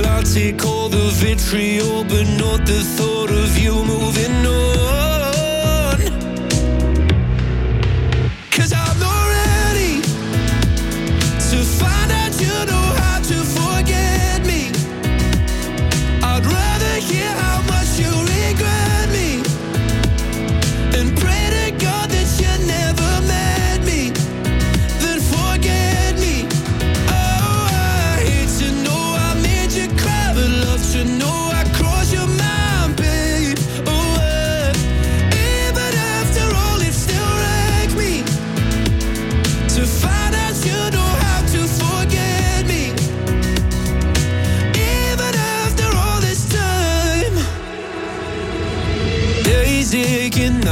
Well, I'll take all the vitriol, but not the thought of you moving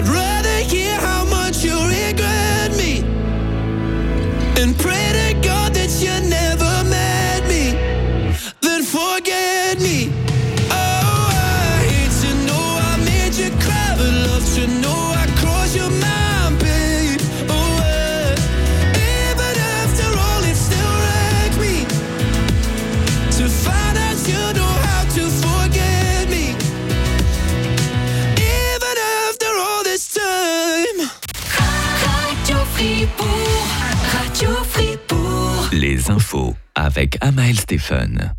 I'd rather infos avec Amael Stéphane.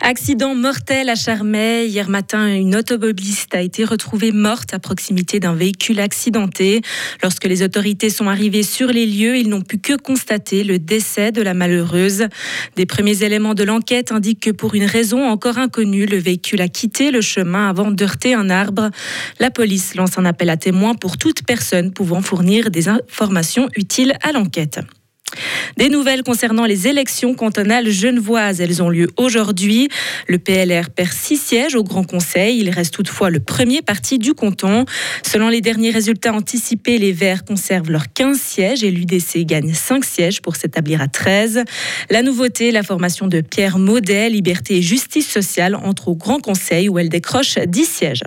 Accident mortel à Charmey. Hier matin, une automobiliste a été retrouvée morte à proximité d'un véhicule accidenté. Lorsque les autorités sont arrivées sur les lieux, ils n'ont pu que constater le décès de la malheureuse. Des premiers éléments de l'enquête indiquent que pour une raison encore inconnue, le véhicule a quitté le chemin avant d'heurter un arbre. La police lance un appel à témoins pour toute personne pouvant fournir des informations utiles à l'enquête. Des nouvelles concernant les élections cantonales genevoises. Elles ont lieu aujourd'hui. Le PLR perd six sièges au Grand Conseil. Il reste toutefois le premier parti du canton. Selon les derniers résultats anticipés, les Verts conservent leurs 15 sièges et l'UDC gagne 5 sièges pour s'établir à 13. La nouveauté, la formation de Pierre Maudet, Liberté et Justice sociale, entre au Grand Conseil où elle décroche 10 sièges.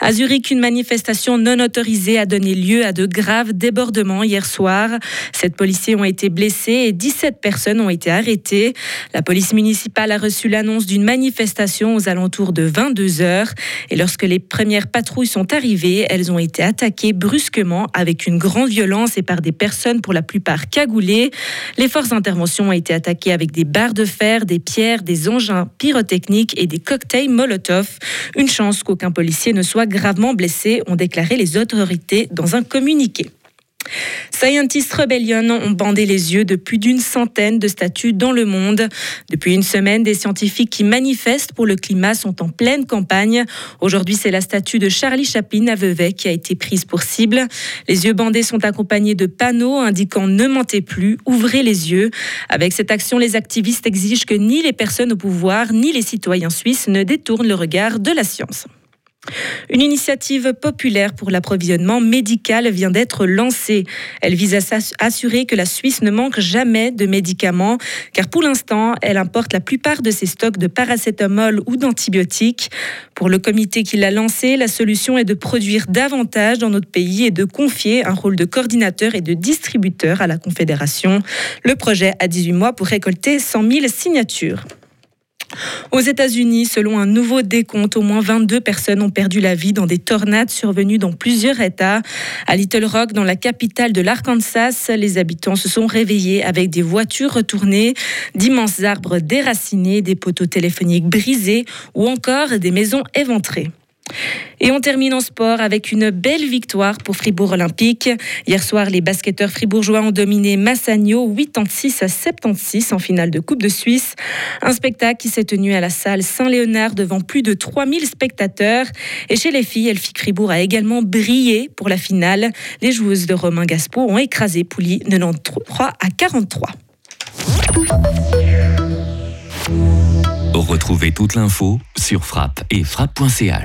À Zurich, une manifestation non autorisée a donné lieu à de graves débordements hier soir. Sept policiers ont été blessés et 17 personnes ont été arrêtées. La police municipale a reçu l'annonce d'une manifestation aux alentours de 22 heures. Et lorsque les premières patrouilles sont arrivées, elles ont été attaquées brusquement avec une grande violence et par des personnes pour la plupart cagoulées. Les forces d'intervention ont été attaquées avec des barres de fer, des pierres, des engins pyrotechniques et des cocktails Molotov. Une chance qu'aucun ne soit gravement blessé, ont déclaré les autorités dans un communiqué. Scientist Rebellion ont bandé les yeux de plus d'une centaine de statues dans le monde. Depuis une semaine, des scientifiques qui manifestent pour le climat sont en pleine campagne. Aujourd'hui, c'est la statue de Charlie Chaplin à Vevey qui a été prise pour cible. Les yeux bandés sont accompagnés de panneaux indiquant ne mentez plus, ouvrez les yeux. Avec cette action, les activistes exigent que ni les personnes au pouvoir ni les citoyens suisses ne détournent le regard de la science. Une initiative populaire pour l'approvisionnement médical vient d'être lancée. Elle vise à assurer que la Suisse ne manque jamais de médicaments, car pour l'instant, elle importe la plupart de ses stocks de paracétamol ou d'antibiotiques. Pour le comité qui l'a lancé, la solution est de produire davantage dans notre pays et de confier un rôle de coordinateur et de distributeur à la Confédération. Le projet a 18 mois pour récolter 100 000 signatures. Aux États-Unis, selon un nouveau décompte, au moins 22 personnes ont perdu la vie dans des tornades survenues dans plusieurs États. À Little Rock, dans la capitale de l'Arkansas, les habitants se sont réveillés avec des voitures retournées, d'immenses arbres déracinés, des poteaux téléphoniques brisés ou encore des maisons éventrées. Et on termine en sport avec une belle victoire pour Fribourg Olympique. Hier soir, les basketteurs fribourgeois ont dominé Massagno 86 à 76 en finale de Coupe de Suisse. Un spectacle qui s'est tenu à la salle Saint-Léonard devant plus de 3000 spectateurs. Et chez les filles, Elfic Fribourg a également brillé pour la finale. Les joueuses de Romain Gaspo ont écrasé Pouli 93 à 43. Retrouvez toute l'info sur frappe et frappe.ch.